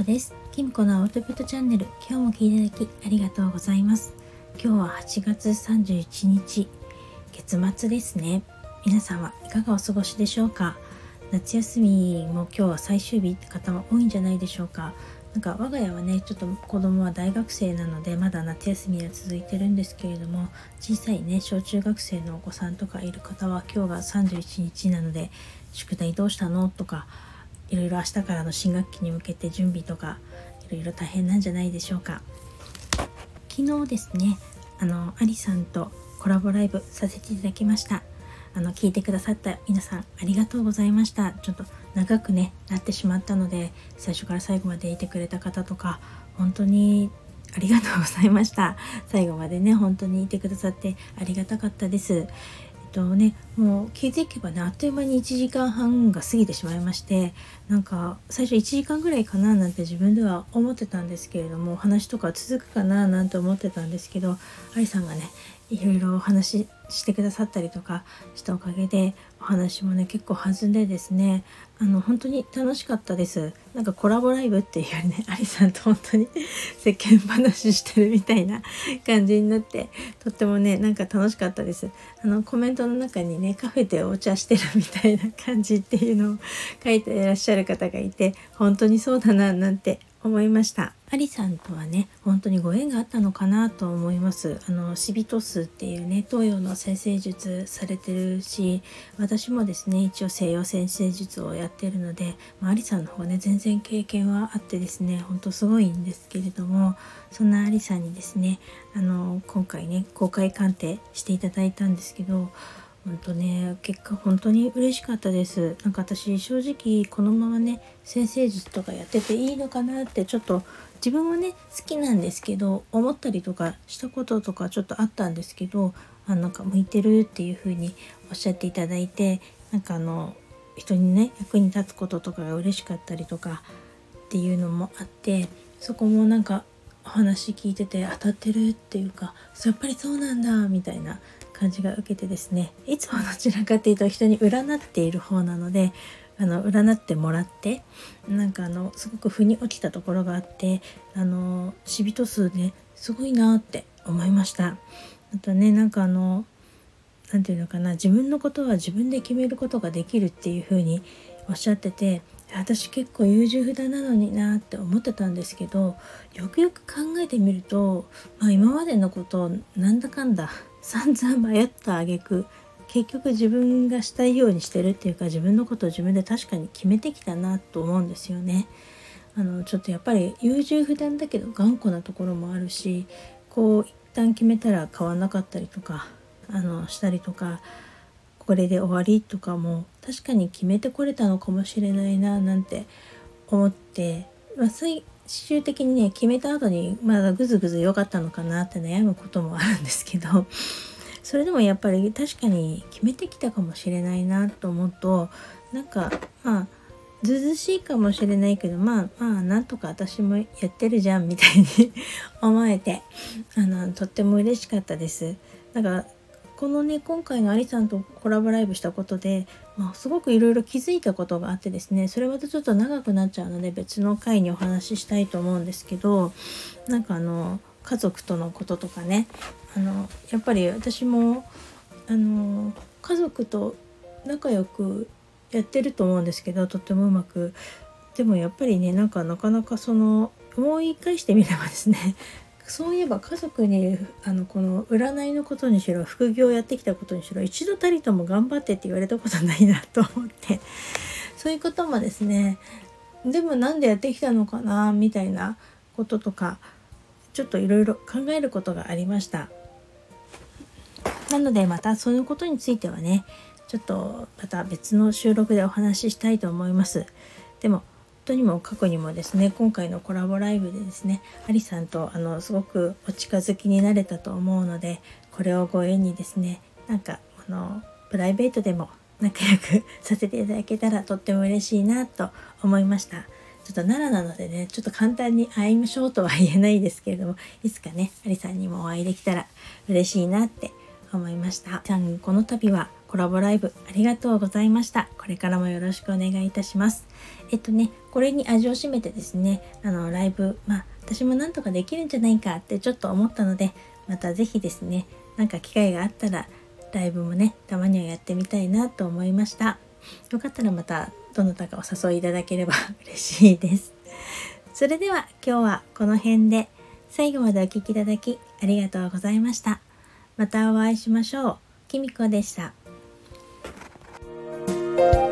こです。キミコのアウトプットチャンネル今日も聞いていただきありがとうございます。今日は8月31日月末ですね。皆さんはいかがお過ごしでしょうか？夏休みも今日は最終日って方も多いんじゃないでしょうか？なんか我が家はねちょっと子供は大学生なのでまだ夏休みは続いてるんですけれども小さいね小中学生のお子さんとかいる方は今日が31日なので宿題どうしたの？とかいろいろ明日からの新学期に向けて準備とかいろいろ大変なんじゃないでしょうか。昨日ですねあのアリさんとコラボライブさせていただきました。あの聞いてくださった皆さんありがとうございました。ちょっと長くねなってしまったので最初から最後までいてくれた方とか本当にありがとうございました。最後までね本当にいてくださってありがたかったです。とねもう気づけばねあっという間に1時間半が過ぎてしまいましてなんか最初1時間ぐらいかななんて自分では思ってたんですけれども話とか続くかななんて思ってたんですけどありさんがねいろいろお話ししてくださったりとかしたおかげでお話もね結構弾んでですねあの本当に楽しかったです。なんかコラボライブっていうよりね アリさんと本当に 世間話してるみたいな 感じになってとってもねなんか楽しかったです。あのコメントの中にねカフェでお茶してるみたいな感じっていうのを書いていらっしゃる方がいて本当にそうだななんて思いました。アリさんとはね本当にご縁があったのかなと思います。あのシビトスっていうね東洋の先生術されてるし私もですね一応西洋先生術をやってるので、まあ、アリさんの方ね全然経験はあってですねほんとすごいんですけれどもそんなアリさんにですねあの今回ね公開鑑定していただいたんですけど本当ね結果本当に嬉しかったです。なんか私正直このままね先生術とかやってていいのかなってちょっと自分はね好きなんですけど思ったりとかしたこととかちょっとあったんですけどあなんか向いてるっていう風におっしゃっていただいてなんかあの人にね役に立つこととかが嬉しかったりとかっていうのもあってそこもなんかお話聞いてて当たってるっていうかやっぱりそうなんだみたいな感じが受けてですねいつもどちらかっていうと人に占っている方なのであの占ってもらってなんかあのすごく腑に落ちたところがあってあの死人数ねすごいなって思いました。あとねなんかあの何て言うのかな自分のことは自分で決めることができるっていう風におっしゃってて私結構優柔不断なのになって思ってたんですけどよくよく考えてみると、まあ、今までのことをなんだかんだ散々迷った挙句結局自分がしたいようにしてるっていうか自分のことを自分で確かに決めてきたなと思うんですよね。あのちょっとやっぱり優柔不断だけど頑固なところもあるしこう一旦決めたら変わんなかったりとかあのしたりとかこれで終わりとかも確かに決めてこれたのかもしれないななんて思って、まあ、終的にね決めた後にまだぐずぐず良かったのかなって悩むこともあるんですけど それでもやっぱり確かに決めてきたかもしれないなと思うとなんかまあずずしいかもしれないけどまあまあなんとか私もやってるじゃんみたいに 思えてあのとっても嬉しかったです。だからこのね今回のアリさんとコラボライブしたことで、まあ、すごくいろいろ気づいたことがあってですねそれまたちょっと長くなっちゃうので別の回にお話ししたいと思うんですけどなんかあの家族とのこととかねあのやっぱり私もあの家族と仲良くやってると思うんですけどとってもうまく。でもやっぱりねなんかなかなかその思い返してみればですねそういえば家族にあのこの占いのことにしろ副業をやってきたことにしろ一度たりとも頑張ってって言われたことないなと思って。そういうこともですねでもなんでやってきたのかなみたいなこととかちょっといろいろ考えることがありました。なのでまたそういうことについてはねちょっとまた別の収録でお話ししたいと思います。でも当にも過去にもですね今回のコラボライブでですねアリさんとあのすごくお近づきになれたと思うのでこれをご縁にですねなんかあのプライベートでも仲良くさせていただけたらとっても嬉しいなと思いました。ちょっと奈良なのでね、ちょっと簡単に会いましょうとは言えないですけれども、いつかね、アリさんにもお会いできたら嬉しいなって思いました。さん、この度はコラボライブありがとうございました。これからもよろしくお願いいたします。えっとね、これに味を占めてですね、あの、ライブ、まあ、私もなんとかできるんじゃないかってちょっと思ったので、また是非ですね、なんか機会があったら、ライブもね、たまにはやってみたいなと思いました。よかったらまた、どなたかお誘いいただければ 嬉しいです。それでは今日はこの辺で最後までお聴きいただきありがとうございました。またお会いしましょう。きみこでした。Bye.